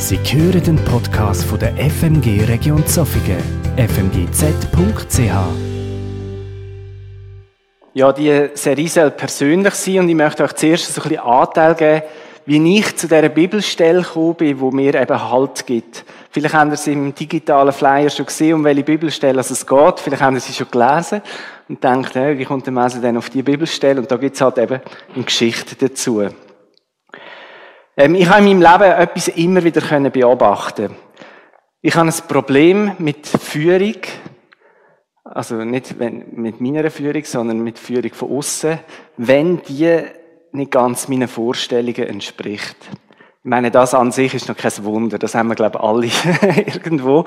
Sie hören den Podcast von der FMG Region Zofingen, fmgz.ch. Ja, die Serie soll persönlich sein und ich möchte euch zuerst so ein bisschen Anteil geben, wie ich zu dieser Bibelstelle gekommen bin, wo mir eben Halt gibt. Vielleicht habt ihr es im digitalen Flyer schon gesehen, um welche Bibelstelle es geht. Vielleicht habt ihr sie schon gelesen und denkt, wie kommt der Messe denn auf die Bibelstelle? Und da gibt es halt eben eine Geschichte dazu. Ähm, ich habe in meinem Leben etwas immer wieder beobachten Ich habe ein Problem mit Führung, also nicht mit meiner Führung, sondern mit Führung von außen, wenn die nicht ganz meinen Vorstellungen entspricht. Ich meine, das an sich ist noch kein Wunder, das haben wir, glaube ich, alle irgendwo.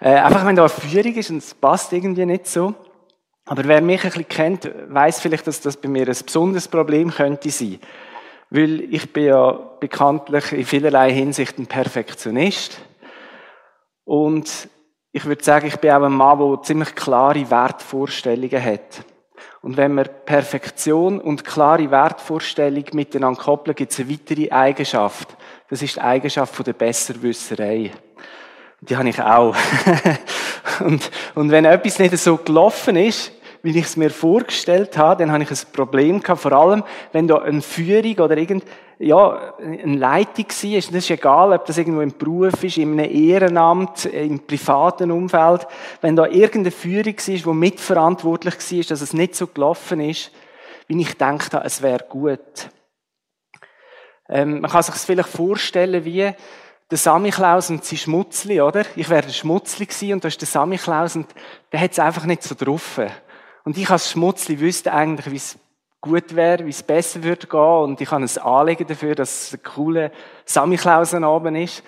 Äh, einfach wenn da eine Führung ist und es passt irgendwie nicht so. Aber wer mich ein bisschen kennt, weiß vielleicht, dass das bei mir ein besonderes Problem könnte sein. Weil ich bin ja bekanntlich in vielerlei Hinsicht ein Perfektionist. Und ich würde sagen, ich bin auch ein Mann, der ziemlich klare Wertvorstellungen hat. Und wenn man Perfektion und klare Wertvorstellung miteinander koppeln, gibt es eine weitere Eigenschaft. Das ist die Eigenschaft der Besserwisserei. Die habe ich auch. und, und wenn etwas nicht so gelaufen ist, wie ich es mir vorgestellt habe, dann habe ich ein Problem gehabt, vor allem, wenn da eine Führung oder irgend, ja, eine Leitung war, das ist egal, ob das irgendwo im Beruf ist, in einem Ehrenamt, im privaten Umfeld, wenn da irgendeine Führung war, die mitverantwortlich war, dass es nicht so gelaufen ist, wie ich gedacht habe, es wäre gut. Ähm, man kann sich vielleicht vorstellen wie, der Samichlaus und sein Schmutzli, oder? Ich wäre der Schmutzli gewesen und da ist der Samichlaus und der hat es einfach nicht so drauf. Und ich als Schmutzli wüsste eigentlich, wie es gut wäre, wie es besser würde gehen. Und ich habe ein Anliegen dafür, dass es ein cooler Samichlausen oben ist.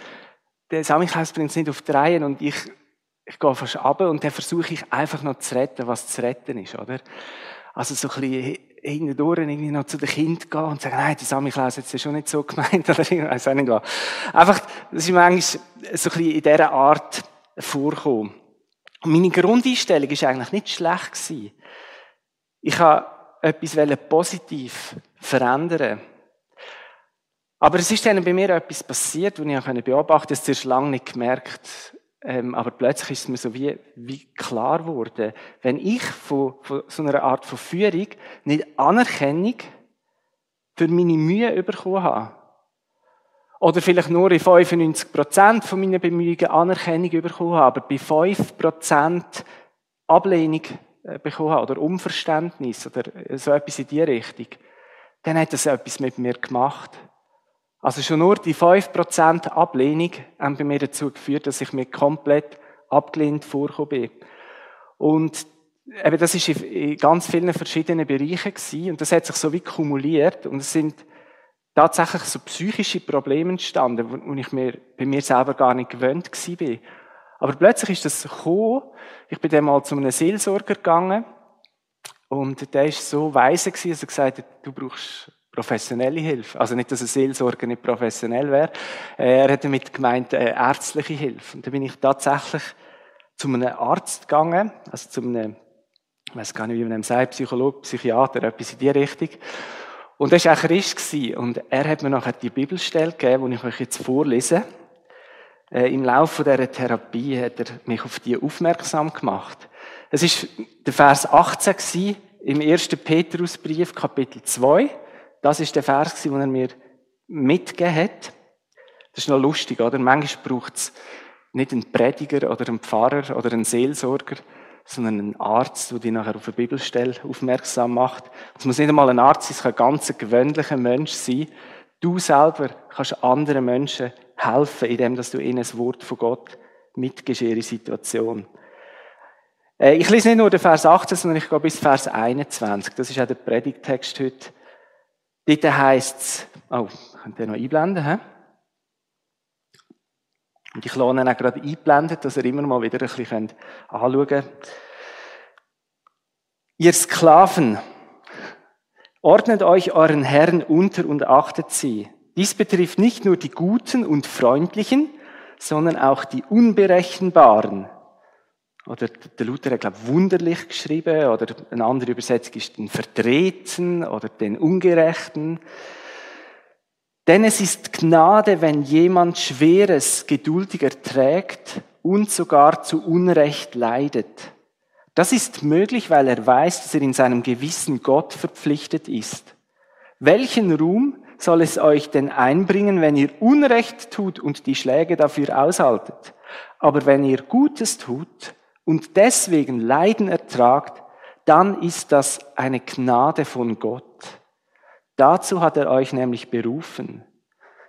Der Samichlaus bringt es nicht auf die Reihe und ich, ich gehe fast ab und dann versuche ich einfach noch zu retten, was zu retten ist, oder? Also so ein bisschen hintendurch irgendwie noch zu den Kindern gehen und sagen, nein, der Samichlaus hat es ja schon nicht so gemeint, oder ich weiß auch nicht was. Einfach, das ist mir eigentlich so ein bisschen in dieser Art vorkommen. Und meine Grundeinstellung ist eigentlich nicht schlecht gewesen. Ich habe etwas positiv verändern. Aber es ist dann bei mir etwas passiert, was ich beobachten konnte. Das lange nicht gemerkt. Ähm, aber plötzlich ist es mir so wie, wie klar geworden. Wenn ich von, von so einer Art von Führung nicht Anerkennung für meine Mühe bekommen habe, oder vielleicht nur in 95% von meinen Bemühungen Anerkennung bekommen habe, aber bei 5% Ablehnung bekommen habe, oder Unverständnis, oder so etwas in die Richtung, dann hat das etwas mit mir gemacht. Also schon nur die 5% Ablehnung haben bei mir dazu geführt, dass ich mir komplett abgelehnt vorgekommen bin. Und eben, das ist in ganz vielen verschiedenen Bereichen gewesen, und das hat sich so wie kumuliert, und es sind tatsächlich so psychische Probleme entstanden, wo ich mir, bei mir selber gar nicht gewöhnt war. Aber plötzlich ist das gekommen. Ich bin dann mal zu einem Seelsorger gegangen. Und der ist so weise gewesen, dass er gesagt hat, du brauchst professionelle Hilfe. Also nicht, dass ein Seelsorger nicht professionell wäre. Er hat damit gemeint, äh, ärztliche Hilfe. Und da bin ich tatsächlich zu einem Arzt gegangen, also zu einem, ich weiß gar nicht, wie man ihm sagt, Psychologe, Psychiater, etwas in die Richtung. Und er war auch Christ und er hat mir nachher die Bibelstelle gegeben, die ich euch jetzt vorlese. Äh, Im Laufe dieser Therapie hat er mich auf die aufmerksam gemacht. Es ist der Vers 18 gewesen, im 1. Petrusbrief, Kapitel 2. Das ist der Vers, den er mir mitgegeben hat. Das ist noch lustig, oder? Manchmal braucht es nicht einen Prediger oder einen Pfarrer oder einen Seelsorger, sondern einen Arzt, der dich nachher auf eine Bibelstelle aufmerksam macht. Es muss nicht einmal ein Arzt sein, es kann ein ganz gewöhnlicher Mensch sein. Du selber kannst anderen Menschen helfen, indem dass du ihnen das Wort von Gott mitgibst ihre Situation. Äh, ich lese nicht nur den Vers 18, sondern ich gehe bis Vers 21. Das ist auch der Predigtext heute. Dort heisst es, oh, könnt ihr noch einblenden, hä? Und ich lasse ihn auch gerade einblenden, dass ihr immer mal wieder ein bisschen anschauen könnt. Ihr Sklaven, ordnet euch euren Herren unter und achtet sie. Dies betrifft nicht nur die Guten und Freundlichen, sondern auch die Unberechenbaren. Oder der Luther hat, glaube ich, wunderlich geschrieben, oder eine andere Übersetzung ist den Vertreten oder den Ungerechten. Denn es ist Gnade, wenn jemand Schweres geduldig erträgt und sogar zu Unrecht leidet. Das ist möglich, weil er weiß, dass er in seinem Gewissen Gott verpflichtet ist. Welchen Ruhm soll es euch denn einbringen, wenn ihr Unrecht tut und die Schläge dafür aushaltet? Aber wenn ihr Gutes tut und deswegen Leiden ertragt, dann ist das eine Gnade von Gott. Dazu hat er euch nämlich berufen.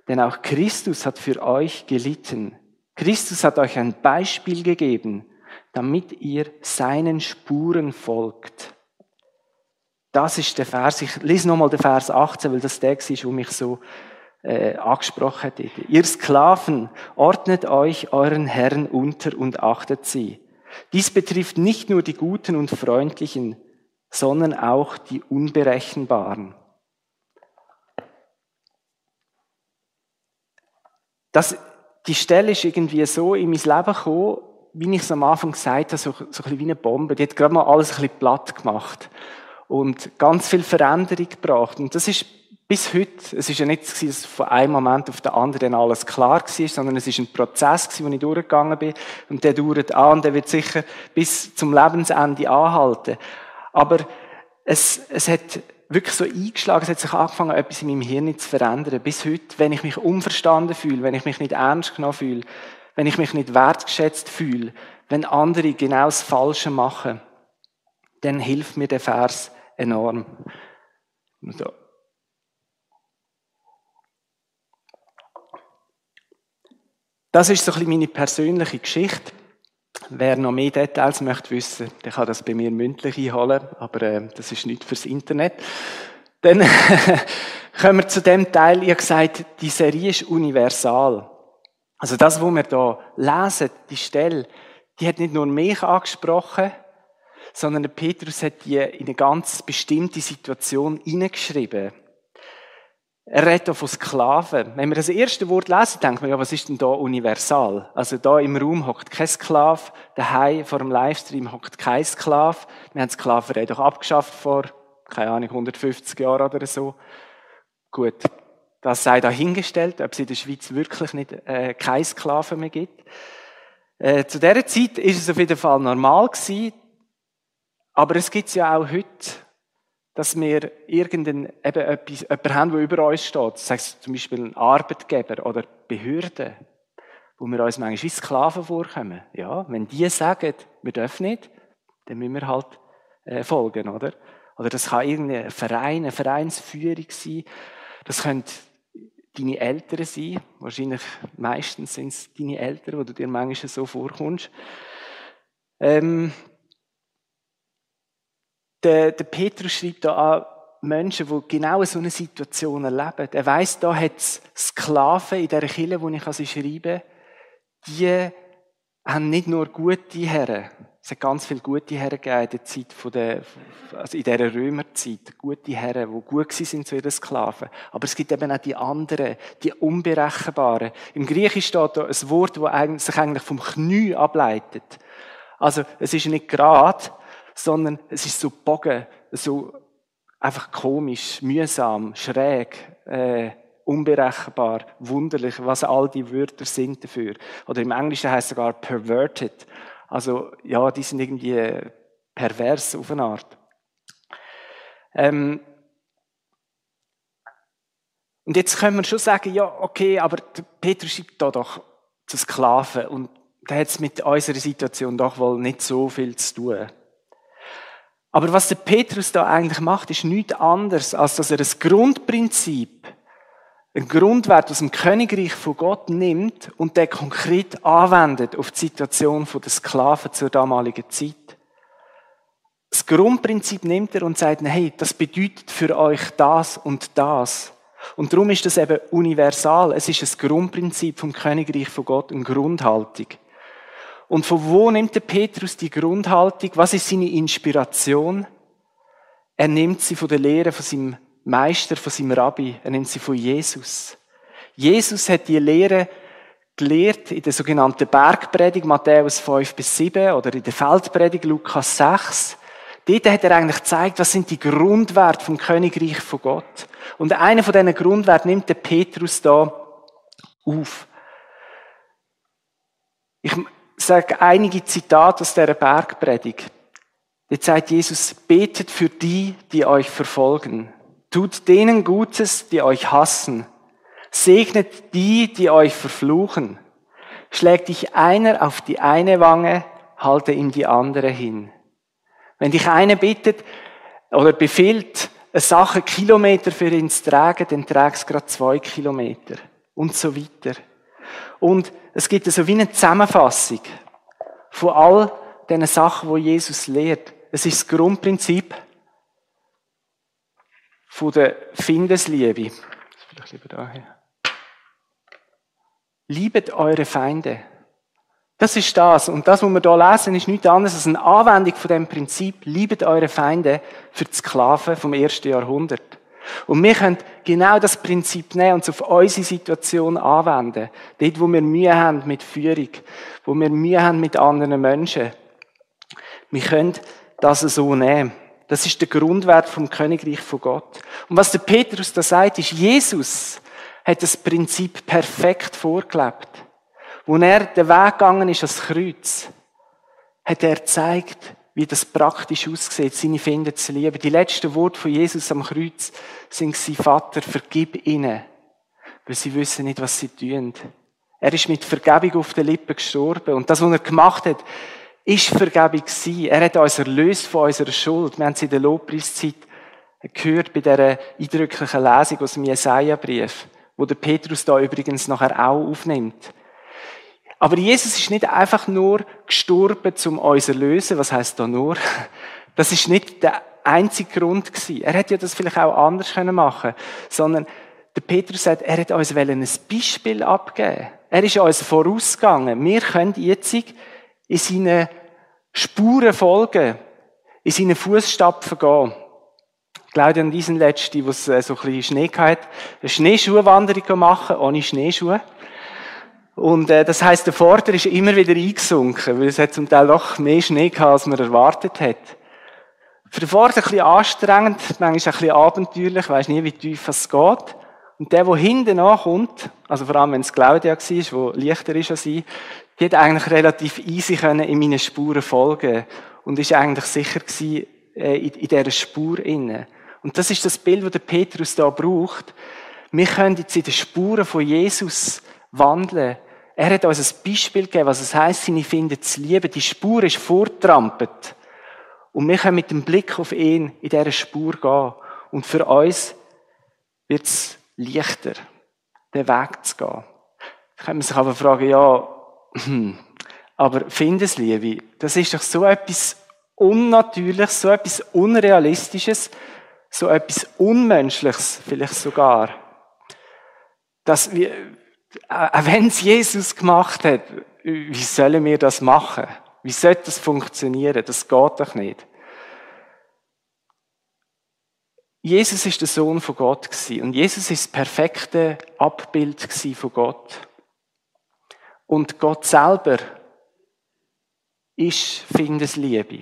Denn auch Christus hat für euch gelitten. Christus hat euch ein Beispiel gegeben, damit ihr seinen Spuren folgt. Das ist der Vers. Ich lese nochmal den Vers 18, weil das der ist, wo mich so äh, angesprochen hat. Ihr Sklaven, ordnet euch euren Herren unter und achtet sie. Dies betrifft nicht nur die Guten und Freundlichen, sondern auch die Unberechenbaren. Das, die Stelle ist irgendwie so in mein Leben gekommen, wie ich es am Anfang gesagt habe, so, so ein bisschen wie eine Bombe. Die hat gerade mal alles ein bisschen platt gemacht und ganz viel Veränderung gebracht. Und das ist bis heute, es ist ja nicht so, dass von einem Moment auf den anderen alles klar war, sondern es ist ein Prozess, wo ich durchgegangen bin. Und der dauert an und der wird sicher bis zum Lebensende anhalten. Aber es, es hat wirklich so eingeschlagen, es hat sich angefangen, etwas in meinem Hirn zu verändern. Bis heute, wenn ich mich unverstanden fühle, wenn ich mich nicht ernst genommen fühle, wenn ich mich nicht wertgeschätzt fühle, wenn andere genau das Falsche machen, dann hilft mir der Vers enorm. So. Das ist so ein bisschen meine persönliche Geschichte. Wer noch mehr Details möchte wissen, der kann das bei mir mündlich einholen, aber äh, das ist nicht fürs Internet. Dann kommen wir zu dem Teil, ihr gesagt, die Serie ist universal. Also das, was wir da lesen, die Stelle, die hat nicht nur mich angesprochen, sondern der Petrus hat die in eine ganz bestimmte Situation hineingeschrieben. Er redet auch von Sklaven. Wenn wir das erste Wort lesen, denkt man, ja, was ist denn da universal? Also da im Raum hockt kein Sklav, daheim vor dem Livestream hockt kein Sklav. Wir haben Sklaverei doch abgeschafft vor, keine Ahnung, 150 Jahren oder so. Gut, das sei dahingestellt, ob es in der Schweiz wirklich nicht äh, keine Sklaven mehr gibt. Äh, zu dieser Zeit ist es auf jeden Fall normal gewesen, aber es gibt ja auch heute dass wir irgendeinen, eben etwas, jemanden haben, der über uns steht. Das heißt zum Beispiel ein Arbeitgeber oder Behörden, wo wir uns manchmal wie Sklaven vorkommen. Ja, wenn die sagen, wir dürfen nicht, dann müssen wir halt äh, folgen, oder? Oder das kann irgendein Verein, eine Vereinsführung sein. Das können deine Eltern sein. Wahrscheinlich meistens sind es deine Eltern, wo du dir manchmal so vorkommst. Ähm, der, der Petrus schreibt da an Menschen, die genau so eine Situation erleben. Er weiss, da hat es Sklaven in dieser Kille, wo ich sie schreibe, die haben nicht nur gute Herren. Es hat ganz viele gute Herren gegeben in der Zeit von der, also in dieser Römerzeit. Gute Herren, die gut sind zu ihren Sklaven. Aber es gibt eben auch die anderen, die Unberechenbaren. Im Griechisch steht da ein Wort, das sich eigentlich vom Knie ableitet. Also, es ist nicht gerade, sondern es ist so bogen, so einfach komisch, mühsam, schräg, äh, unberechenbar, wunderlich, was all die Wörter sind dafür. Oder im Englischen heißt es sogar perverted. Also ja, die sind irgendwie pervers auf eine Art. Ähm, und jetzt können wir schon sagen, ja, okay, aber Petrus schreibt da doch zu Sklaven und da hat es mit unserer Situation doch wohl nicht so viel zu tun. Aber was der Petrus da eigentlich macht, ist nichts anderes, als dass er ein Grundprinzip, ein Grundwert aus dem Königreich von Gott nimmt und der konkret anwendet auf die Situation der Sklaven zur damaligen Zeit. Das Grundprinzip nimmt er und sagt, hey, das bedeutet für euch das und das. Und darum ist das eben universal. Es ist ein Grundprinzip vom Königreich von Gott, eine Grundhaltung. Und von wo nimmt der Petrus die Grundhaltung? Was ist seine Inspiration? Er nimmt sie von der Lehre von seinem Meister, von seinem Rabbi. Er nimmt sie von Jesus. Jesus hat die Lehre gelehrt in der sogenannten Bergpredigt Matthäus 5 bis 7 oder in der Feldpredigt Lukas 6. Dort hat er eigentlich gezeigt, was sind die Grundwerte vom Königreich von Gott. Und einer von diesen Grundwerten nimmt der Petrus da auf. Ich sage einige Zitate aus dieser Bergpredigt. Jetzt sagt Jesus, betet für die, die euch verfolgen. Tut denen Gutes, die euch hassen. Segnet die, die euch verfluchen. Schlägt dich einer auf die eine Wange, halte ihm die andere hin. Wenn dich einer bittet oder befiehlt, eine Sache Kilometer für ihn zu tragen, dann trägst du gerade zwei Kilometer. Und so weiter. Und es gibt so wie eine Zusammenfassung von all diesen Sachen, wo Jesus lehrt. Es ist das Grundprinzip von der Findesliebe. Vielleicht lieber daher. Liebet eure Feinde. Das ist das. Und das, was wir hier lesen, ist nichts anderes als eine Anwendung von dem Prinzip, liebet eure Feinde für die Sklaven vom ersten Jahrhundert. Und wir können genau das Prinzip nehmen und es auf unsere Situation anwenden. Dort, wo wir Mühe haben mit Führung, wo wir Mühe haben mit anderen Menschen. Wir können das so nehmen. Das ist der Grundwert vom Königreich von Gott. Und was der Petrus da sagt, ist, Jesus hat das Prinzip perfekt vorgelebt. Wo er den Weg gegangen ist ans Kreuz, hat er gezeigt, wie das praktisch aussieht, seine Finder zu lieben. Die letzten Worte von Jesus am Kreuz sind sie, Vater, vergib ihnen, weil sie wissen nicht, was sie tun. Er ist mit Vergebung auf den Lippen gestorben. Und das, was er gemacht hat, ist Vergebung gewesen. Er hat uns erlöst von unserer Schuld. Wir haben es in der Lobpreiszeit gehört bei dieser eindrücklichen Lesung aus dem Jesaja-Brief, wo der Petrus da übrigens nachher auch aufnimmt. Aber Jesus ist nicht einfach nur gestorben, um uns zu erlösen. Was heißt da nur? Das ist nicht der einzige Grund gewesen. Er hätte ja das vielleicht auch anders machen können sondern der Petrus sagt, er hat uns ein Beispiel abgeben. Er ist uns vorausgegangen. Wir können jetzt in seine Spuren folgen, in seine Fußstapfen gehen. Claudia und diesen letzten, wo es äh, so ein bisschen Schnee hatte, eine Schneeschuhwanderung machen, ohne Schneeschuhe. Und äh, das heißt, der Vorder ist immer wieder eingesunken, weil es hat zum Teil noch mehr Schnee gehabt, als man erwartet hat. Für den Vorder ein bisschen anstrengend, manchmal ein bisschen abenteuerlich, weiß nie, wie tief es geht. Und der, der hinten ankommt, also vor allem wenn es Claudia war, die leichter ist als ich, die hat eigentlich relativ easy können in meine Spuren folgen und ist eigentlich sicher gewesen, äh, in, in dieser Spur inne. Und das ist das Bild, das der Petrus da braucht. Wir können jetzt in den Spuren von Jesus wandeln. Er hat uns ein Beispiel gegeben, was es heisst, seine Finden zu lieben. Die Spur ist vortrampelt. Und wir können mit dem Blick auf ihn in dieser Spur gehen. Und für uns wird es leichter, den Weg zu gehen. Da kann man sich aber fragen, ja, hm, aber Findesliebe, das ist doch so etwas Unnatürliches, so etwas Unrealistisches, so etwas Unmenschliches vielleicht sogar. Dass wir, wenn es Jesus gemacht hat, wie sollen wir das machen? Wie sollte das funktionieren? Das geht doch nicht. Jesus ist der Sohn von Gott und Jesus ist das perfekte Abbild von Gott. Und Gott selber ist Findesliebe.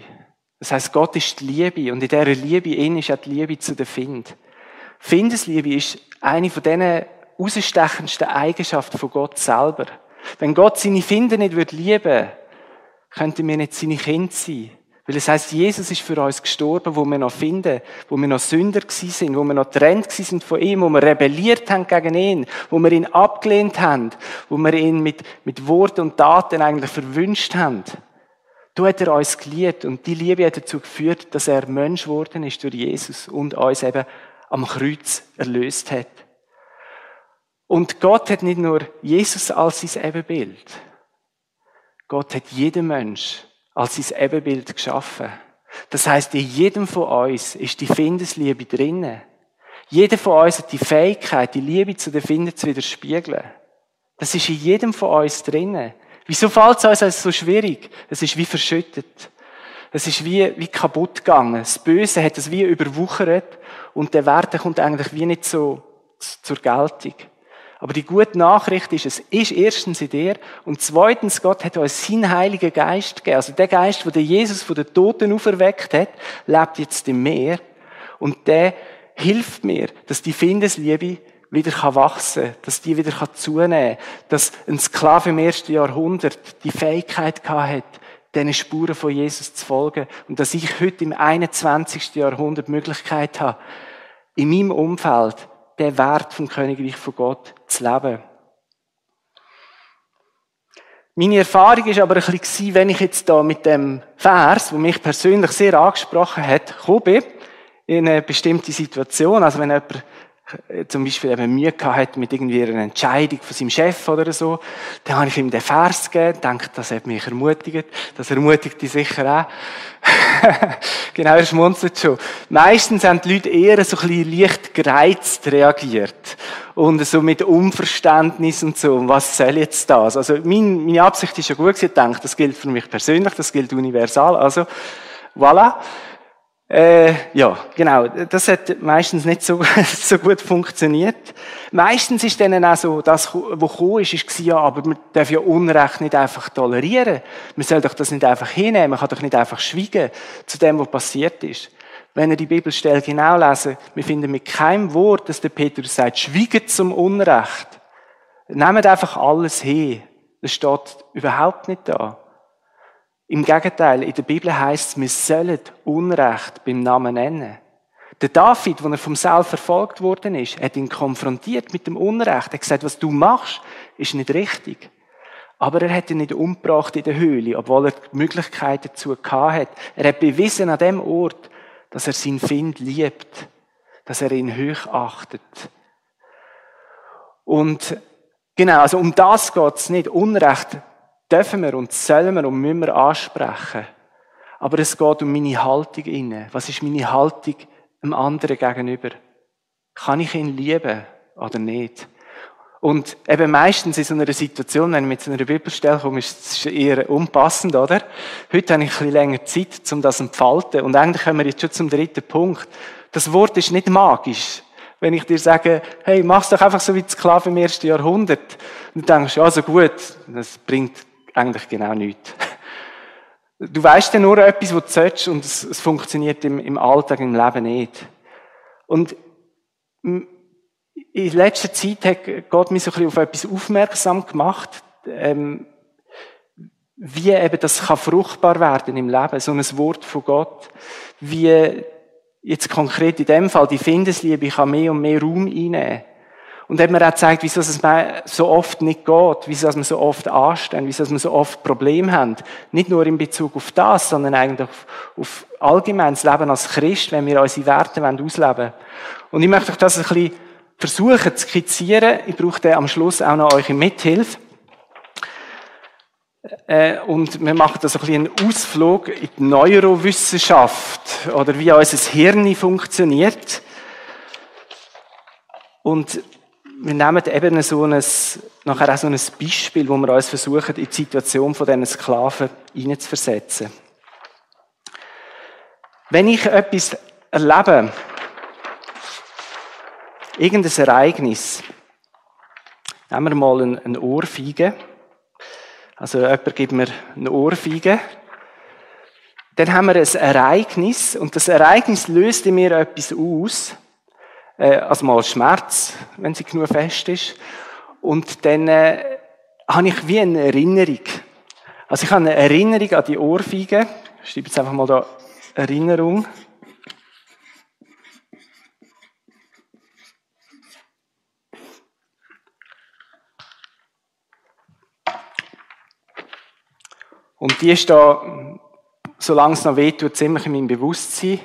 Das heißt, Gott ist die Liebe und in dieser Liebe in ist auch die Liebe zu der Find. Findesliebe ist eine von diesen ausstechendsten Eigenschaften von Gott selber. Wenn Gott seine Finder nicht lieben würde, könnten wir nicht seine Kinder sein. Weil es heißt, Jesus ist für uns gestorben, wo wir noch finden, wo wir noch Sünder gewesen sind, wo wir noch getrennt sind von ihm, wo wir rebelliert haben gegen ihn, wo wir ihn abgelehnt haben, wo wir ihn mit, mit Worten und Taten eigentlich verwünscht haben. Du hat er uns geliebt und die Liebe hat dazu geführt, dass er Mensch geworden ist durch Jesus und uns eben am Kreuz erlöst hat. Und Gott hat nicht nur Jesus als sein Ebenbild. Gott hat jeden Mensch als sein Ebenbild geschaffen. Das heißt, in jedem von uns ist die Findesliebe drinnen. Jeder von uns hat die Fähigkeit, die Liebe zu den Finden zu widerspiegeln. Das ist in jedem von uns drinnen. Wieso fällt es uns also so schwierig? Es ist wie verschüttet. Es ist wie, wie kaputt gegangen. Das Böse hat es wie überwuchert und der Wert kommt eigentlich wie nicht so zur Geltung. Aber die gute Nachricht ist, es ist erstens in dir und zweitens, Gott hat uns seinen Heiligen Geist gegeben. Also der Geist, der Jesus von den Toten auferweckt hat, lebt jetzt im Meer und der hilft mir, dass die Findesliebe wieder wachsen kann, dass die wieder zunehmen kann, dass ein Sklave im ersten Jahrhundert die Fähigkeit hat, diesen Spuren von Jesus zu folgen und dass ich heute im 21. Jahrhundert die Möglichkeit habe, in meinem Umfeld den Wert vom Königreich von Gott zu leben. Meine Erfahrung ist aber ein bisschen, wenn ich jetzt da mit dem Vers, wo mich persönlich sehr angesprochen hat, gekommen bin, in eine bestimmte Situation, also wenn jemand zum Beispiel eben Mühe gehabt mit irgendwie einer Entscheidung von seinem Chef oder so, dann habe ich ihm den Vers gegeben, denke, das hat mich ermutigt, das ermutigt dich sicher auch. genau, er schmunzelt schon. Meistens haben die Leute eher so ein bisschen leicht gereizt reagiert. Und so mit Unverständnis und so, was soll jetzt das? Also mein, meine Absicht ist ja gut gewesen, denke, das gilt für mich persönlich, das gilt universal, also voilà. Äh, ja, genau. Das hat meistens nicht so, so gut funktioniert. Meistens ist dann auch so, das, was gekommen ist, ist ja, aber man darf ja Unrecht nicht einfach tolerieren. Man soll doch das nicht einfach hinnehmen. Man kann doch nicht einfach schweigen zu dem, was passiert ist. Wenn ihr die Bibelstelle genau lesen, wir finden mit keinem Wort, dass der Petrus sagt, schweigen zum Unrecht. Nehmt einfach alles hin. Das steht überhaupt nicht da. Im Gegenteil, in der Bibel heißt es, wir sollen Unrecht beim Namen nennen. Der David, als er vom Saul verfolgt worden ist, hat ihn konfrontiert mit dem Unrecht. Er hat gesagt, was du machst, ist nicht richtig. Aber er hat ihn nicht umgebracht in der Höhle, obwohl er die Möglichkeit dazu hat. Er hat bewiesen an dem Ort, dass er seinen Find liebt, dass er ihn hoch achtet. Und genau, also um das geht's nicht. Unrecht dürfen wir und sollen wir und müssen wir ansprechen. Aber es geht um meine Haltung inne. Was ist meine Haltung dem anderen gegenüber? Kann ich ihn lieben oder nicht? Und eben meistens in so einer Situation, wenn ich mit so einer Bibelstelle komme, ist es eher unpassend, oder? Heute habe ich ein bisschen länger Zeit, um das zu entfalten. Und eigentlich kommen wir jetzt schon zum dritten Punkt. Das Wort ist nicht magisch. Wenn ich dir sage, hey, mach's doch einfach so wie die Sklaven im ersten Jahrhundert. Und du denkst, ja, so gut, das bringt eigentlich genau nichts. Du weißt ja nur etwas, was du sollst, und es, es funktioniert im, im, Alltag, im Leben nicht. Und in letzter Zeit hat Gott mich so ein bisschen auf etwas aufmerksam gemacht, ähm, wie eben das kann fruchtbar werden im Leben, so ein Wort von Gott, wie jetzt konkret in dem Fall die Findesliebe kann mehr und mehr Raum einnehmen. Und hat mir auch gezeigt, wieso es so oft nicht geht, wieso wir so oft anstehen, wieso wir so oft Probleme haben. Nicht nur in Bezug auf das, sondern eigentlich auf, auf allgemeines Leben als Christ, wenn wir unsere Werte ausleben wollen. Und ich möchte euch das ein bisschen versuchen zu skizzieren. Ich brauche dann am Schluss auch noch eure Mithilfe. Äh, und wir machen da so ein bisschen einen Ausflug in die Neurowissenschaft oder wie unser Hirn funktioniert. Und wir nehmen eben so ein, nachher auch so ein Beispiel, wo wir uns versuchen, in die Situation von diesen Sklaven hineinzuversetzen. Wenn ich etwas erlebe, irgendein Ereignis, nehmen wir mal eine Ohrfeige, also jemand gibt mir eine Ohrfeige, dann haben wir ein Ereignis und das Ereignis löst in mir etwas aus, äh, also mal Schmerz, wenn sie genug fest ist. Und dann äh, habe ich wie eine Erinnerung. Also ich habe eine Erinnerung an die Ohrfeige. Ich schreibe jetzt einfach mal da Erinnerung. Und die ist da, solange es noch wehtut, ziemlich in meinem Bewusstsein.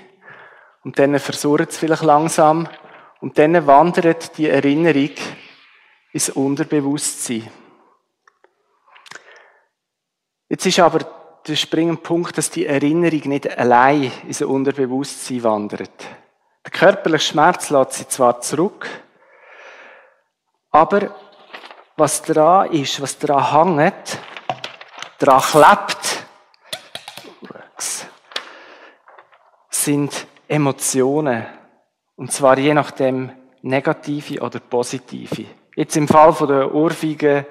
Und dann versurrt es vielleicht langsam. Und dann wandert die Erinnerung ins Unterbewusstsein. Jetzt ist aber der springende Punkt, dass die Erinnerung nicht allein ins Unterbewusstsein wandert. Der körperliche Schmerz lässt sie zwar zurück, aber was daran ist, was daran hängt, daran klebt, sind Emotionen. Und zwar je nachdem negative oder positive. Jetzt im Fall von der Ohrfeige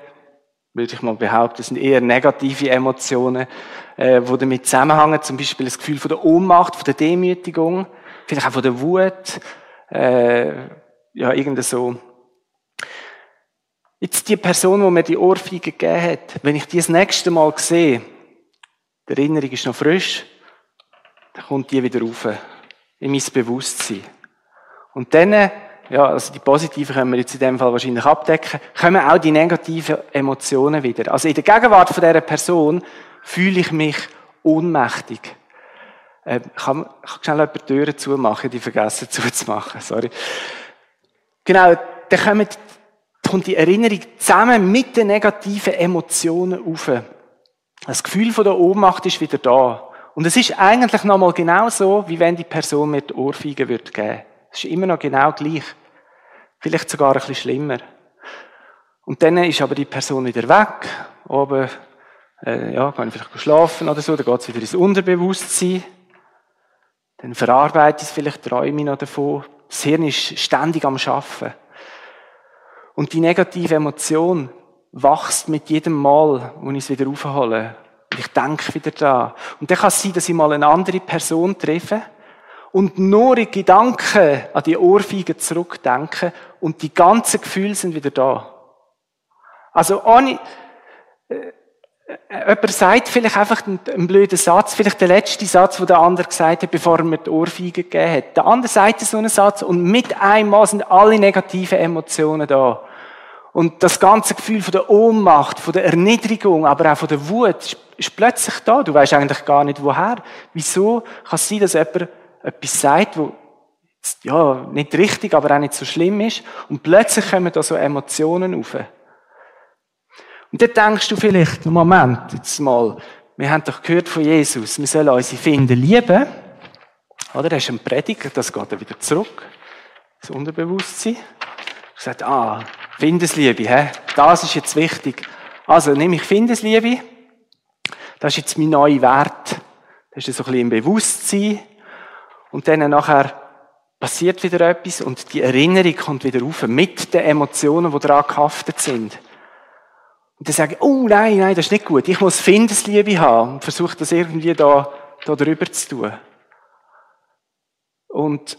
würde ich mal behaupten, sind eher negative Emotionen, äh, die damit zusammenhängen. Zum Beispiel das Gefühl von der Ohnmacht, von der Demütigung, vielleicht auch von der Wut, äh, ja, irgendein so. Jetzt die Person, die mir die Ohrfeige gegeben hat, wenn ich die das nächste Mal sehe, die Erinnerung ist noch frisch, dann kommt die wieder rauf in mein Bewusstsein. Und dann ja, also die positiven können wir jetzt in dem Fall wahrscheinlich abdecken, kommen auch die negativen Emotionen wieder. Also in der Gegenwart von dieser Person fühle ich mich ohnmächtig. Äh, kann, kann schnell jemand die Türen zumachen, die vergessen zuzumachen, sorry. Genau, dann kommen, kommt die Erinnerung zusammen mit den negativen Emotionen auf. Das Gefühl von der Ohnmacht ist wieder da. Und es ist eigentlich nochmal genau so, wie wenn die Person mir die Ohrfeige geben würde. Es ist immer noch genau gleich. Vielleicht sogar ein bisschen schlimmer. Und dann ist aber die Person wieder weg. Oben, äh, ja, kann ich vielleicht schlafen oder so, dann geht es wieder ins Unterbewusstsein. Dann verarbeite ich es vielleicht, träume noch davon. Das Hirn ist ständig am Schaffen. Und die negative Emotion wächst mit jedem Mal, wo ich es wieder aufhole. Ich denke wieder da. Und dann kann es sein, dass ich mal eine andere Person treffe und nur in Gedanken an die Ohrfeige zurückdenken und die ganzen Gefühle sind wieder da. Also ohne, äh, äh, jemand sagt vielleicht einfach einen, einen, blöden Satz, vielleicht der letzte Satz, den der andere gesagt hat, bevor er mir die Ohrfeige gegeben hat. Der andere sagt so einen Satz und mit einmal sind alle negativen Emotionen da. Und das ganze Gefühl von der Ohnmacht, von der Erniedrigung, aber auch von der Wut ist plötzlich da. Du weißt eigentlich gar nicht woher. Wieso kann es sein, dass jemand etwas sagt, wo ja, nicht richtig, aber auch nicht so schlimm ist. Und plötzlich kommen da so Emotionen auf. Und dann denkst du vielleicht, Moment, jetzt mal, wir haben doch gehört von Jesus, wir sollen unsere Finden lieben. Oder? Er ist ein Prediger, das geht dann wieder zurück. Das Unterbewusstsein. Er sagt, ah, Findesliebe, hä? das ist jetzt wichtig. Also nehme ich Findesliebe, das ist jetzt mein neuer Wert. Das ist so ein bisschen im Bewusstsein. Und dann nachher passiert wieder etwas und die Erinnerung kommt wieder rauf mit den Emotionen, die daran gehaftet sind. Und dann sage ich, oh nein, nein, das ist nicht gut. Ich muss Findesliebe haben und versuche das irgendwie da, da drüber zu tun. Und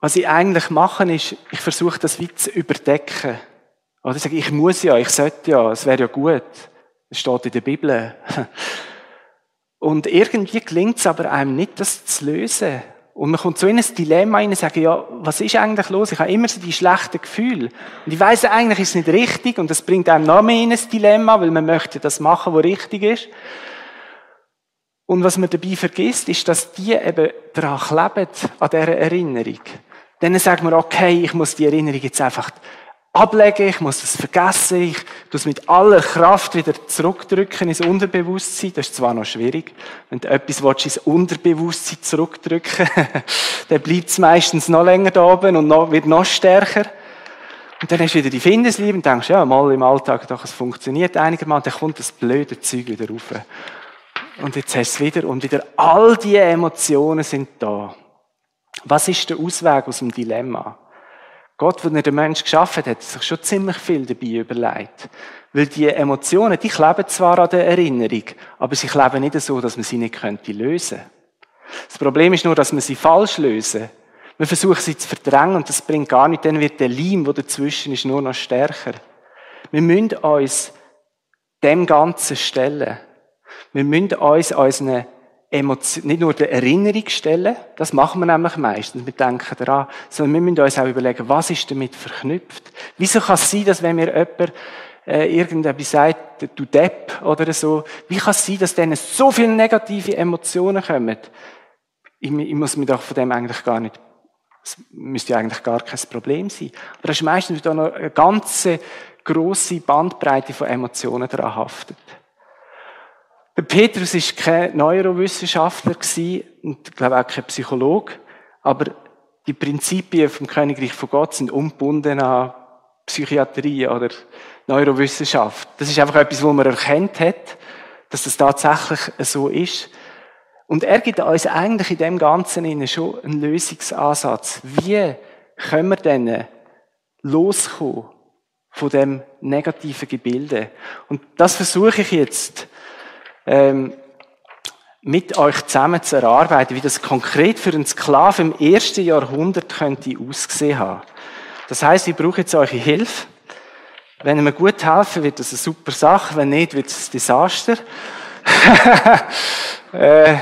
was ich eigentlich mache, ist, ich versuche das wie zu überdecken. Oder ich sage, ich muss ja, ich sollte ja, es wäre ja gut. Es steht in der Bibel. Und irgendwie gelingt es aber einem nicht, das zu lösen. Und man kommt so in ein Dilemma rein und sagt, ja, was ist eigentlich los? Ich habe immer so die schlechten Gefühle. Und ich weiss, eigentlich ist es nicht richtig und das bringt einem noch mehr in ein Dilemma, weil man möchte das machen, was richtig ist. Und was man dabei vergisst, ist, dass die eben daran kleben, an dieser Erinnerung. Dann sagt man, okay, ich muss die Erinnerung jetzt einfach ablegen, ich muss das vergessen, ich es mit aller Kraft wieder zurückdrücken ins Unterbewusstsein. Das ist zwar noch schwierig, wenn du etwas ins Unterbewusstsein zurückdrücken dann bleibt es meistens noch länger da oben und noch, wird noch stärker. Und dann hast du wieder die Findesliebe und denkst, ja, mal im Alltag, doch, es funktioniert einigermaßen, dann kommt das blöde Zeug wieder rauf. Und jetzt hast du es wieder und wieder all die Emotionen sind da. Was ist der Ausweg aus dem Dilemma? Gott, wenn er den Menschen geschaffen hat, hat sich schon ziemlich viel dabei überlegt. Weil die Emotionen, die kleben zwar an der Erinnerung, aber sie kleben nicht so, dass man sie nicht könnte lösen. Das Problem ist nur, dass man sie falsch lösen. Man versucht sie zu verdrängen und das bringt gar nicht, dann wird der Leim, der dazwischen ist, nur noch stärker. Wir müssen uns dem Ganzen stellen. Wir müssen uns unseren Emotion, nicht nur der Erinnerung stellen, das machen wir nämlich meistens, wir denken daran, sondern wir müssen uns auch überlegen, was ist damit verknüpft. Wieso kann es sein, dass wenn mir jemand äh, irgendetwas sagt, du Depp oder so, wie kann es sein, dass denen so viele negative Emotionen kommen? Ich, ich muss mir doch von dem eigentlich gar nicht, das müsste ja eigentlich gar kein Problem sein. Aber da ist meistens da noch eine ganze grosse Bandbreite von Emotionen daran haftet. Der Petrus ist kein Neurowissenschaftler und ich glaube auch kein Psychologe, aber die Prinzipien vom Königreich von Gott sind ungebunden an Psychiatrie oder Neurowissenschaft. Das ist einfach etwas, wo man erkennt hat, dass das tatsächlich so ist. Und er gibt uns eigentlich in dem Ganzen schon einen Lösungsansatz. Wie können wir denn loskommen von dem negativen Gebilde. Und das versuche ich jetzt ähm, mit euch zusammen zu erarbeiten, wie das konkret für einen Sklaven im ersten Jahrhundert könnte aussehen haben. Das heißt, ich brauche jetzt eure Hilfe. Wenn ihr mir gut helfen, wird das eine super Sache. Wenn nicht, wird es ein Desaster. äh,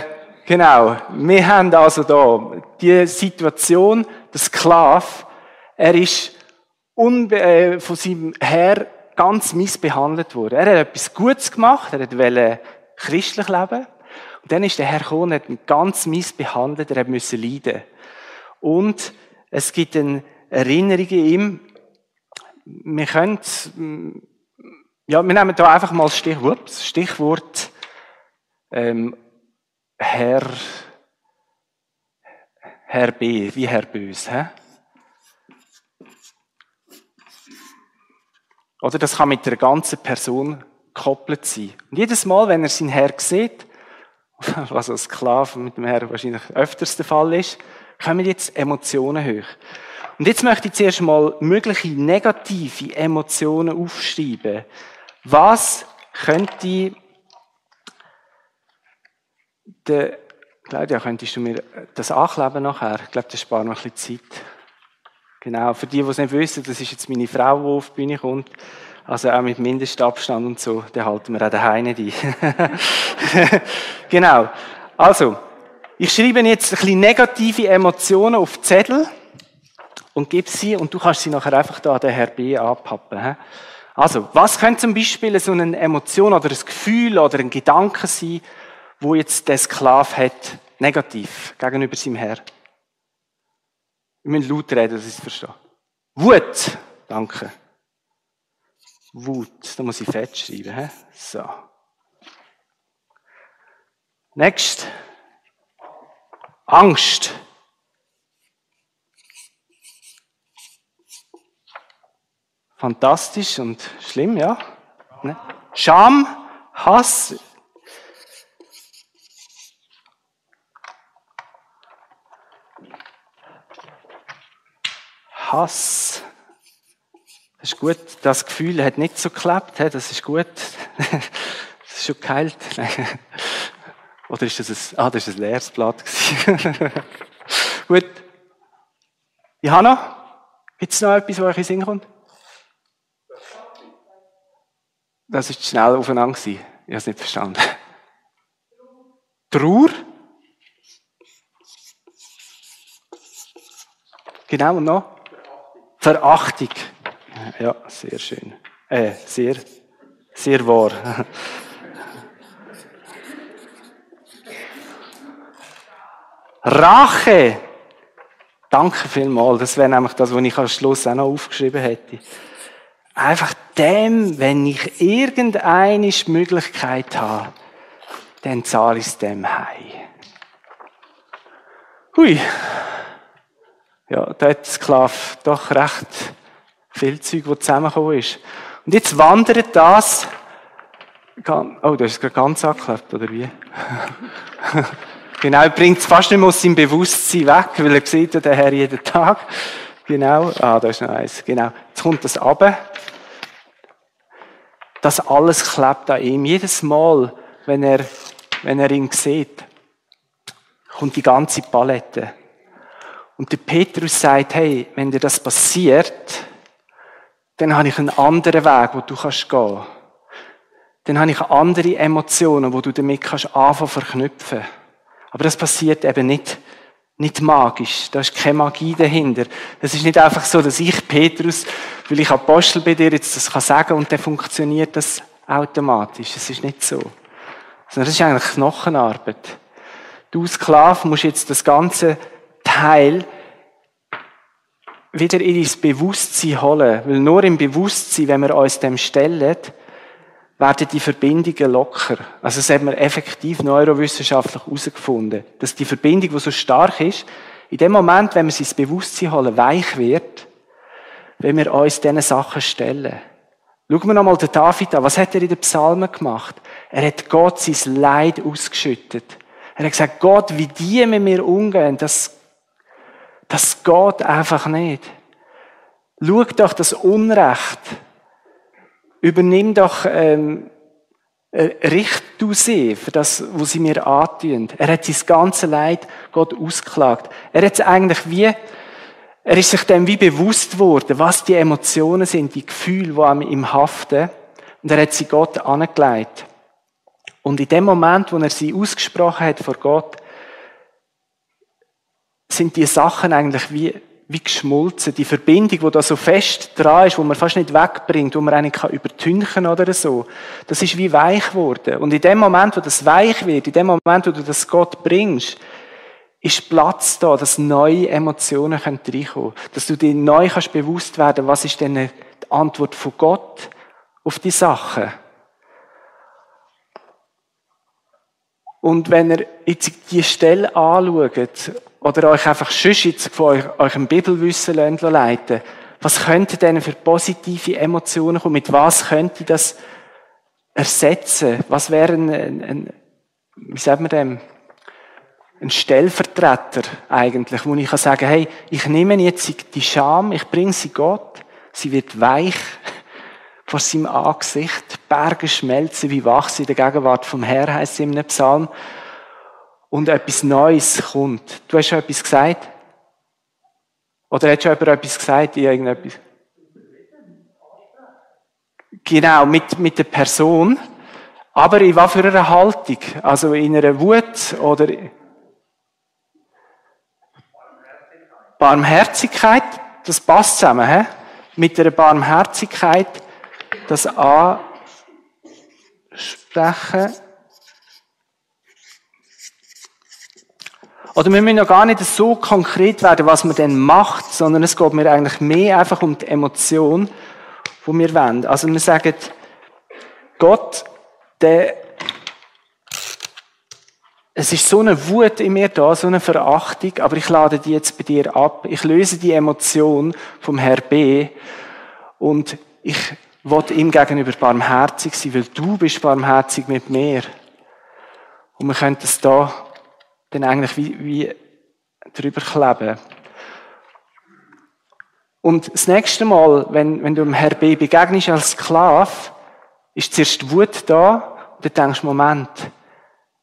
genau. Wir haben also da die Situation, der Sklave, er ist äh, von seinem Herr ganz missbehandelt worden. Er hat etwas Gutes gemacht, er wollte christlich leben. Und dann ist der Herr gekommen und hat ihn ganz missbehandelt, er musste leiden. Und es gibt eine Erinnerung in ihm, wir können, ja, wir nehmen da einfach mal Stichwort, Stichwort ähm, Herr, Herr B, wie Herr Bös. Hä? Oder das kann mit der ganzen Person gekoppelt sein. Und jedes Mal, wenn er seinen Herr sieht, was als Sklave mit dem Herr wahrscheinlich öfters der Fall ist, kommen jetzt Emotionen hoch. Und jetzt möchte ich zuerst mal mögliche negative Emotionen aufschreiben. Was könnte der, Claudia, könntest du mir das ankleben nachher? Ich glaube, das spart noch ein bisschen Zeit. Genau, für die, die es nicht wissen, das ist jetzt meine Frau, die auf die Bühne kommt. Also auch mit Mindestabstand und so, den halten wir auch daheim nicht ein. genau. Also, ich schreibe jetzt ein bisschen negative Emotionen auf Zettel und gebe sie und du kannst sie nachher einfach da den Herr B anpappen. Also, was könnte zum Beispiel so eine Emotion oder ein Gefühl oder ein Gedanke sein, wo jetzt der Sklave hat, negativ gegenüber seinem Herr? Wir müssen laut reden, dass ich es verstehe. Wut. Danke. Wut. Da muss ich fett schreiben. He? So. Next. Angst. Fantastisch und schlimm, ja. Ne? Scham, Hass, Hass. Das ist gut. Das Gefühl hat nicht so geklappt. Das ist gut. Das ist schon geheilt. Oder ist das ein, ah, das ist ein leeres Blatt. gut. Johanna, gibt es noch etwas, wo euch in Sinn kommt? Das ist schnell aufeinander gewesen. Ich habe es nicht verstanden. Trauer? Genau, und noch? Verachtung. Ja, sehr schön. Äh, sehr, sehr wahr. Rache. Danke vielmals. Das wäre nämlich das, was ich am Schluss auch noch aufgeschrieben hätte. Einfach dem, wenn ich irgendeine Möglichkeit habe, dann zahle ich es dem heim. Hui ja, da hat der Sklave doch recht viel Zeug, das zusammengekommen ist. Und jetzt wandert das, oh, das ist gerade ganz angeklebt, oder wie? genau, er bringt es fast nicht mehr aus seinem Bewusstsein weg, weil er sieht den Herr jeden Tag. Genau, ah, da ist noch eins, genau. Jetzt kommt das runter. Das alles klebt an ihm. Jedes Mal, wenn er, wenn er ihn sieht, kommt die ganze Palette. Und der Petrus sagt, hey, wenn dir das passiert, dann habe ich einen anderen Weg, wo du kannst gehen. Dann habe ich andere Emotionen, wo du damit kannst anfangen verknüpfen. Aber das passiert eben nicht, nicht magisch. Da ist keine Magie dahinter. Es ist nicht einfach so, dass ich Petrus, weil ich Apostel bei dir jetzt das kann sagen und dann funktioniert das automatisch. Es ist nicht so. Sondern das ist eigentlich Knochenarbeit. Du Sklave musst jetzt das ganze Teil wieder in ins Bewusstsein holen. Weil nur im Bewusstsein, wenn wir uns dem stellen, werden die Verbindungen locker. Also das hat man effektiv neurowissenschaftlich herausgefunden, dass die Verbindung, die so stark ist, in dem Moment, wenn wir sie ins Bewusstsein holen, weich wird, wenn wir uns diesen Sachen stellen. Schauen wir nochmal den David an. Was hat er in den Psalmen gemacht? Er hat Gott sein Leid ausgeschüttet. Er hat gesagt, Gott, wie die mit mir umgehen, das das geht einfach nicht. Schau doch das Unrecht übernimm doch ähm, äh, richt du sie für das, wo sie mir antun. Er hat sein ganzes Leid Gott ausgeklagt. Er hat eigentlich wie, er ist sich dem wie bewusst worden, was die Emotionen sind, die Gefühle, die an ihm haften. Und er hat sie Gott angelegt. Und in dem Moment, wo er sie ausgesprochen hat vor Gott, sind die Sachen eigentlich wie, wie geschmolzen. Die Verbindung, die da so fest dran ist, wo man fast nicht wegbringt, wo man eigentlich kann übertünchen oder so, das ist wie weich geworden. Und in dem Moment, wo das weich wird, in dem Moment, wo du das Gott bringst, ist Platz da, dass neue Emotionen reinkommen können. Dass du dir neu kannst bewusst werden, was ist denn die Antwort von Gott auf die Sachen. Und wenn ihr jetzt die Stelle anschaut, oder euch einfach sonst jetzt von eurem Bibelwissen leiten was könnte denn für positive Emotionen kommen? Mit was könnte das ersetzen? Was wäre ein, ein, ein wie sagt man dem? Ein Stellvertreter eigentlich, wo ich kann sagen, hey, ich nehme jetzt die Scham, ich bringe sie Gott, sie wird weich vor seinem Angesicht, Berge schmelzen wie Wachs in der Gegenwart vom Herr, heißt es einem Psalm und etwas Neues kommt. Du hast schon etwas gesagt? Oder hat schon jemand etwas gesagt in irgendetwas? Genau, mit, mit der Person. Aber in was für einer Haltung? Also in einer Wut oder Barmherzigkeit, das passt zusammen, hä? Mit einer Barmherzigkeit das ansprechen Oder wir müssen ja gar nicht so konkret werden, was man denn macht, sondern es geht mir eigentlich mehr einfach um die Emotion, die wir wollen. Also wir sagen, Gott, der, es ist so eine Wut in mir da, so eine Verachtung, aber ich lade die jetzt bei dir ab. Ich löse die Emotion vom Herr B. Und ich will ihm gegenüber barmherzig sein, weil du bist barmherzig mit mir. Und wir können es da dann eigentlich wie, wie drüber kleben. Und das nächste Mal, wenn, wenn du dem Herr B begegnest als Sklave, ist zuerst Wut da und du denkst, Moment,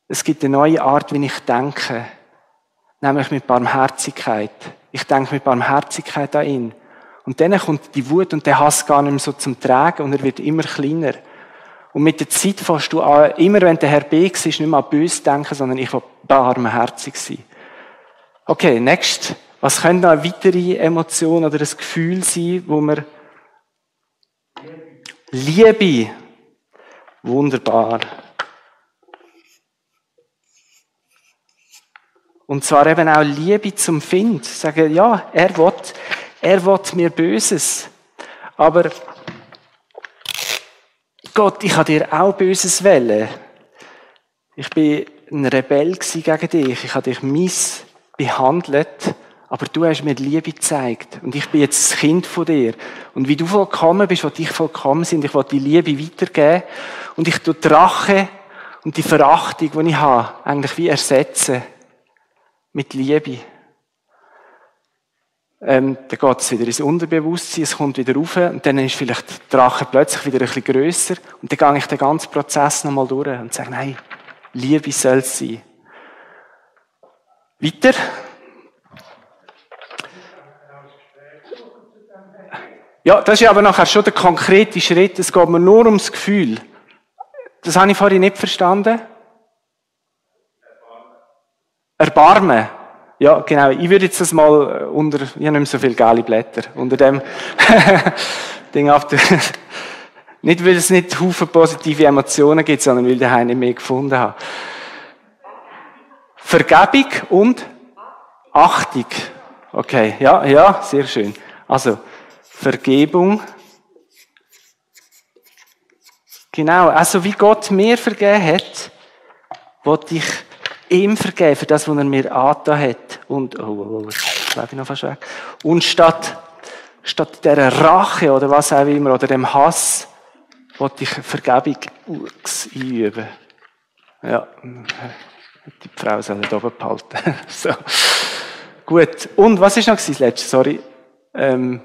es gibt eine neue Art, wie ich denke. Nämlich mit Barmherzigkeit. Ich denke mit Barmherzigkeit an ihn. Und dann kommt die Wut und der Hass gar nicht mehr so zum Tragen und er wird immer kleiner. Und mit der Zeit fährst du an, immer wenn der Herr B ist, nicht mehr an böse denken, sondern ich will barmherzig sein. Okay, next. Was können noch weitere Emotionen oder ein Gefühl sein, wo wir Liebe. Wunderbar. Und zwar eben auch Liebe zum Find. Sagen, ja, er will, er will mir Böses. Aber Gott, ich habe dir auch Böses Welle. Ich bin ein Rebell gegen dich. Ich habe dich miss behandelt. Aber du hast mir Liebe gezeigt. Und ich bin jetzt das Kind von dir. Und wie du vollkommen bist, will ich vollkommen sind. Ich will die Liebe weitergeben. Und ich tue die Rache und die Verachtung, die ich habe, eigentlich wie ersetzen. Mit Liebe. Ähm, dann geht es wieder ins Unterbewusstsein, es kommt wieder rauf und dann ist vielleicht der Drache plötzlich wieder ein bisschen grösser und dann gehe ich den ganzen Prozess nochmal durch und sage, nein, Liebe soll es sein. Weiter. Ja, das ist aber nachher schon der konkrete Schritt. Es geht mir nur ums Gefühl. Das habe ich vorhin nicht verstanden. Erbarmen. Ja, genau. Ich würde jetzt das mal äh, unter, ich habe nicht mehr so viele geile Blätter, unter dem Ding auf der, nicht weil es nicht Haufen positive Emotionen gibt, sondern weil der nicht mehr gefunden hat. Vergebung und Achtung. Okay, ja, ja, sehr schön. Also, Vergebung. Genau, also wie Gott mir vergeben hat, wollte ich ihm vergeben für das, was er mir angetan hat. Und, oh, oh, oh, jetzt lebe ich noch fast weg. Und statt, statt dieser Rache oder was auch immer, oder dem Hass, wollte ich Vergebung einüben. Ja, die Frau soll nicht oben behalten. so. Gut. Und was ist noch das letzte? Sorry. Ähm,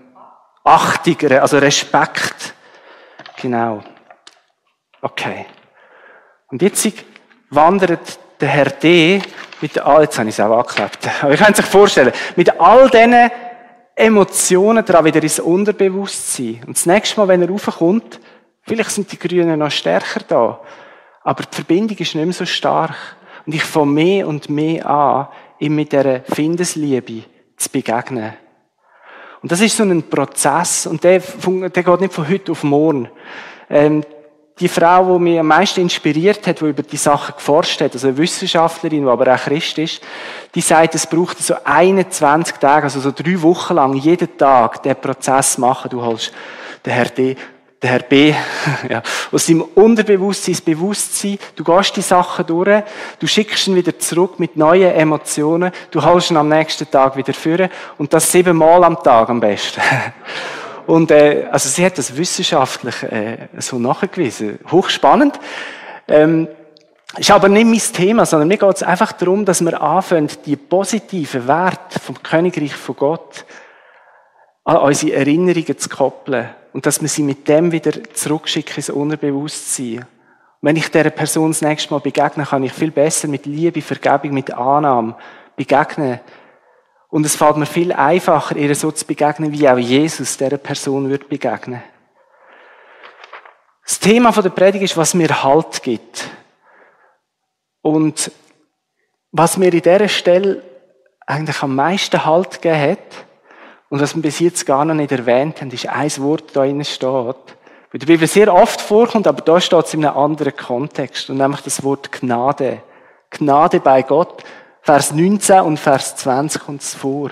Achtung, also Respekt Genau. Okay. Und jetzt wandert der Herr D. mit all, jetzt habe ich es auch angeklebt, aber ihr könnt sich vorstellen, mit all diesen Emotionen daran wieder ins Unterbewusstsein. Und das nächste Mal, wenn er raufkommt, vielleicht sind die Grünen noch stärker da, aber die Verbindung ist nicht mehr so stark. Und ich fange mehr und mehr an, ihm mit dieser Findesliebe zu begegnen. Und das ist so ein Prozess und der, der geht nicht von heute auf morgen. Ähm, die Frau, die mich am meisten inspiriert hat, die über die Sachen geforscht hat, also eine Wissenschaftlerin, die aber auch Christ ist, die sagt, es braucht so 21 Tage, also so drei Wochen lang, jeden Tag den Prozess machen. Du holst den Herr D der Herr B. ja, aus seinem Unterbewusstsein ins Bewusstsein. Du gehst die Sachen durch, du schickst ihn wieder zurück mit neuen Emotionen, du holst ihn am nächsten Tag wieder führen und das siebenmal am Tag am besten. und äh, also sie hat das wissenschaftlich äh, so nachgewiesen. Hochspannend. Ähm, ist aber nicht mein Thema, sondern mir geht es einfach darum, dass wir anfangen, die positiven Werte vom Königreich von Gott an unsere Erinnerungen zu koppeln und dass wir sie mit dem wieder zurückschicken ins Unterbewusstsein. Und wenn ich dieser Person das nächste Mal begegne, kann ich viel besser mit Liebe, Vergebung, mit Annahme begegnen. Und es fällt mir viel einfacher, ihr so zu begegnen, wie auch Jesus dieser Person wird begegnen. Das Thema der Predigt ist, was mir Halt gibt. Und was mir in dieser Stelle eigentlich am meisten Halt gegeben hat, und was wir bis jetzt gar noch nicht erwähnt haben, ist ein Wort, das da drinnen steht. Weil die Bibel sehr oft vorkommt, aber da steht es in einem anderen Kontext. Und nämlich das Wort Gnade. Gnade bei Gott. Vers 19 und Vers 20 kommt es vor.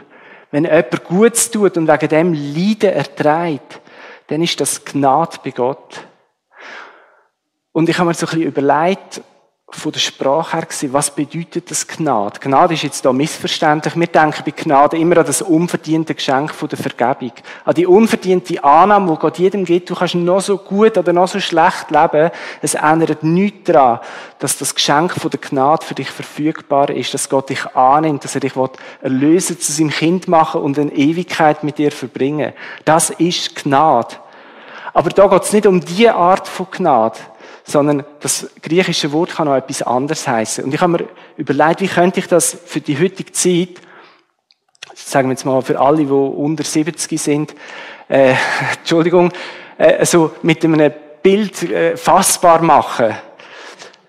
Wenn jemand Gutes tut und wegen dem Leiden erträgt, dann ist das Gnade bei Gott. Und ich habe mir so ein bisschen überlegt, von der Sprache her gewesen, was bedeutet das Gnade? Gnade ist jetzt da missverständlich. Wir denken bei Gnade immer an das unverdiente Geschenk von der Vergebung. An die unverdiente Annahme, die Gott jedem gibt. Du kannst noch so gut oder noch so schlecht leben. Es ändert nichts daran, dass das Geschenk von der Gnade für dich verfügbar ist, dass Gott dich annimmt, dass er dich erlösen zu seinem Kind machen und eine Ewigkeit mit dir verbringen. Das ist Gnade. Aber da geht es nicht um die Art von Gnade, sondern das griechische Wort kann auch etwas anderes heißen. Und ich habe mir überlegt, wie könnte ich das für die heutige Zeit, sagen wir jetzt mal für alle, die unter 70 sind, äh, Entschuldigung, äh, also mit einem Bild äh, fassbar machen.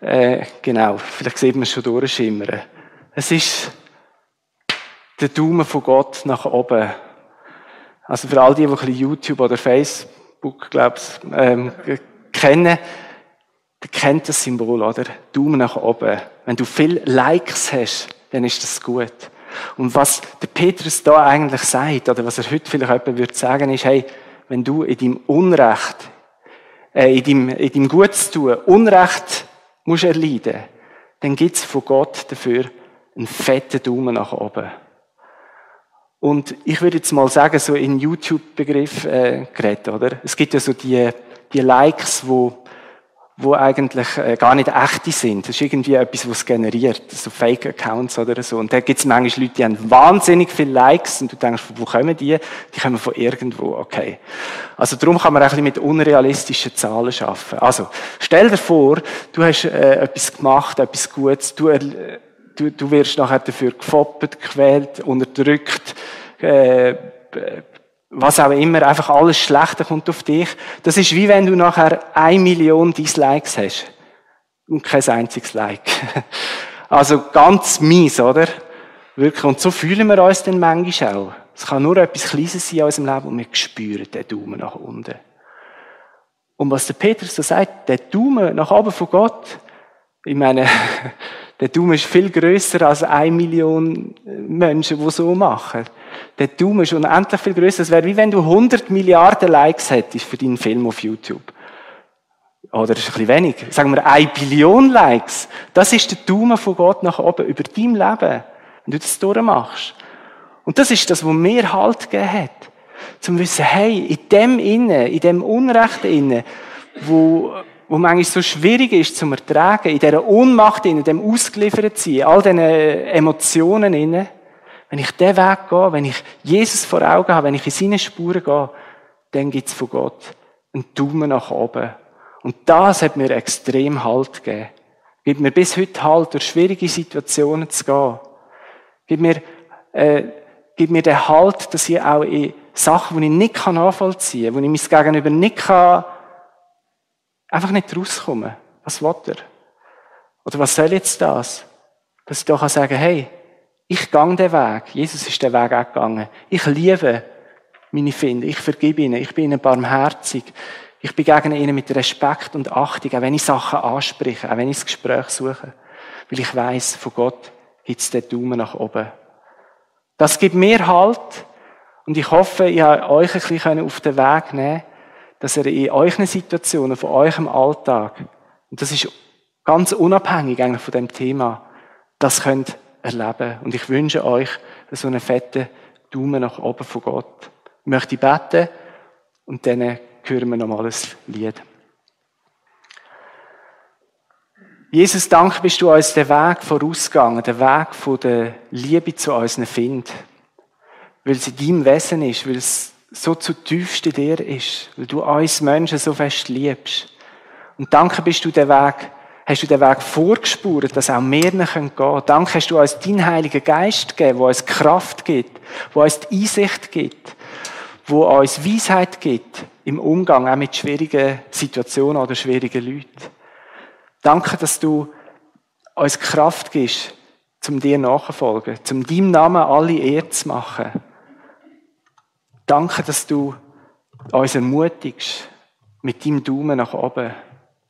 Äh, genau, vielleicht sieht man es schon durchschimmern. Es ist der Daumen von Gott nach oben. Also für all die, die ein bisschen YouTube oder Facebook, glaube ich, ähm, kennen, der kennt das Symbol, oder? Daumen nach oben. Wenn du viel Likes hast, dann ist das gut. Und was der Petrus da eigentlich sagt, oder was er heute vielleicht jemand würde sagen, ist, hey, wenn du in deinem Unrecht, äh, in deinem, in deinem Gutstun Unrecht musst erleiden, dann gibt's von Gott dafür einen fetten Daumen nach oben. Und ich würde jetzt mal sagen, so in YouTube-Begriff äh, geredet, oder? Es gibt ja so die, die Likes, wo wo eigentlich äh, gar nicht echte sind. Das ist irgendwie etwas, was generiert, so Fake-Accounts oder so. Und da gibt es manchmal Leute, die haben wahnsinnig viele Likes und du denkst, wo kommen die? Die kommen von irgendwo, okay. Also darum kann man ein bisschen mit unrealistischen Zahlen arbeiten. Also, stell dir vor, du hast äh, etwas gemacht, etwas Gutes, du, äh, du, du wirst nachher dafür gefoppert, gequält, unterdrückt, äh, was auch immer, einfach alles Schlechte kommt auf dich. Das ist wie wenn du nachher eine Million Dislikes hast. Und kein einziges Like. Also ganz mies, oder? Wirklich. Und so fühlen wir uns dann manchmal auch. Es kann nur etwas Kleines sein in unserem Leben und wir spüren den Daumen nach unten. Und was der Petrus so sagt, der Daumen nach oben von Gott, ich meine, der Daumen ist viel größer als eine Million Menschen, die so machen. Der Daumen ist unendlich viel größer. Es wäre wie wenn du 100 Milliarden Likes hättest für deinen Film auf YouTube. Oder das ist ein bisschen wenig. Sagen wir eine Billion Likes. Das ist der Daumen von Gott nach oben über dein Leben. Wenn du das durchmachst. Und das ist das, was mir Halt gegeben hat. Zum wissen, hey, in dem Innen, in dem Unrecht Innen, wo wo manchmal so schwierig ist zum Ertragen, in dieser Ohnmacht, in dem ausgeliefert sein, all diesen Emotionen inne. Wenn ich den Weg gehe, wenn ich Jesus vor Augen habe, wenn ich in seine Spuren gehe, dann gibt es von Gott einen Daumen nach oben. Und das hat mir extrem Halt gegeben. Gibt mir bis heute Halt, durch schwierige Situationen zu gehen. Gibt mir, äh, gibt mir den Halt, dass ich auch in Sachen, die ich nicht nachvollziehen kann, wo ich mein Gegenüber nicht kann, einfach nicht rauskomme. Was will er? Oder was soll jetzt das? Dass ich doch sagen hey, ich gang den Weg. Jesus ist den Weg auch gegangen. Ich liebe meine Finder. Ich vergebe ihnen. Ich bin ihnen barmherzig. Ich begegne ihnen mit Respekt und Achtung, auch wenn ich Sachen anspreche, auch wenn ich das Gespräch suche. Weil ich weiß, von Gott gibt es den Daumen nach oben. Das gibt mir Halt. Und ich hoffe, ich habe euch ein bisschen auf den Weg nehmen dass ihr in euren Situationen, von eurem Alltag, und das ist ganz unabhängig eigentlich von dem Thema, das könnt erleben. Und ich wünsche euch so einen fetten Daumen nach oben von Gott. Ich möchte beten und dann hören wir nochmal ein Lied. Jesus, danke bist du uns den Weg vorausgegangen, den Weg von der Liebe zu unseren Find. Weil es in deinem Wesen ist, weil es so zu tiefst in dir ist, weil du uns Menschen so fest liebst. Und danke bist du den Weg, hast du den Weg vorgespurt, dass auch wir gehen können. Danke hast du uns deinen Heiligen Geist gegeben, der uns Kraft gibt, der uns die Einsicht gibt, wo uns Weisheit gibt im Umgang auch mit schwierigen Situationen oder schwierigen Leuten. Danke, dass du uns Kraft gibst, zum dir nachzufolgen, zum deinem Namen alle Ehre zu machen. Danke, dass du uns ermutigst mit deinem Daumen nach oben.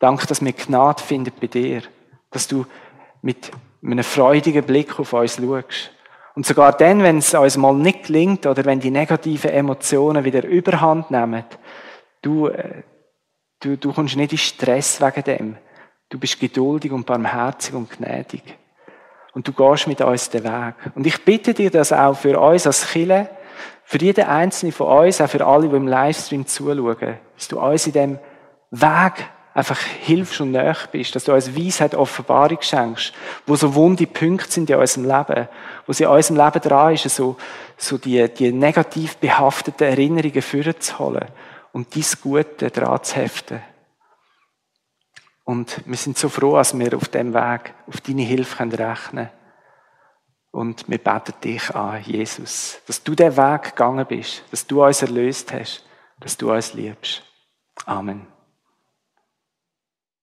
Danke, dass wir Gnade finden bei dir, dass du mit einem freudigen Blick auf uns schaust. Und sogar dann, wenn es uns mal nicht gelingt oder wenn die negativen Emotionen wieder überhand nehmen, du, äh, du, du kommst nicht in Stress wegen dem. Du bist geduldig und barmherzig und gnädig. Und du gehst mit uns den Weg. Und ich bitte dir das auch für uns als Chile, für jeden einzelnen von uns, auch für alle, die im Livestream zuschauen, dass du uns in dem Weg einfach hilfst und näher bist, dass du uns Weisheit, Offenbarung schenkst, wo so wunde Punkte sind in unserem Leben, wo sie in unserem Leben dran ist, so, so die, die negativ behafteten Erinnerungen vorzuholen und dies Gute dran zu heften. Und wir sind so froh, dass wir auf dem Weg auf deine Hilfe rechnen können. Und wir beten dich an, Jesus, dass du den Weg gegangen bist, dass du uns erlöst hast, dass du uns liebst. Amen.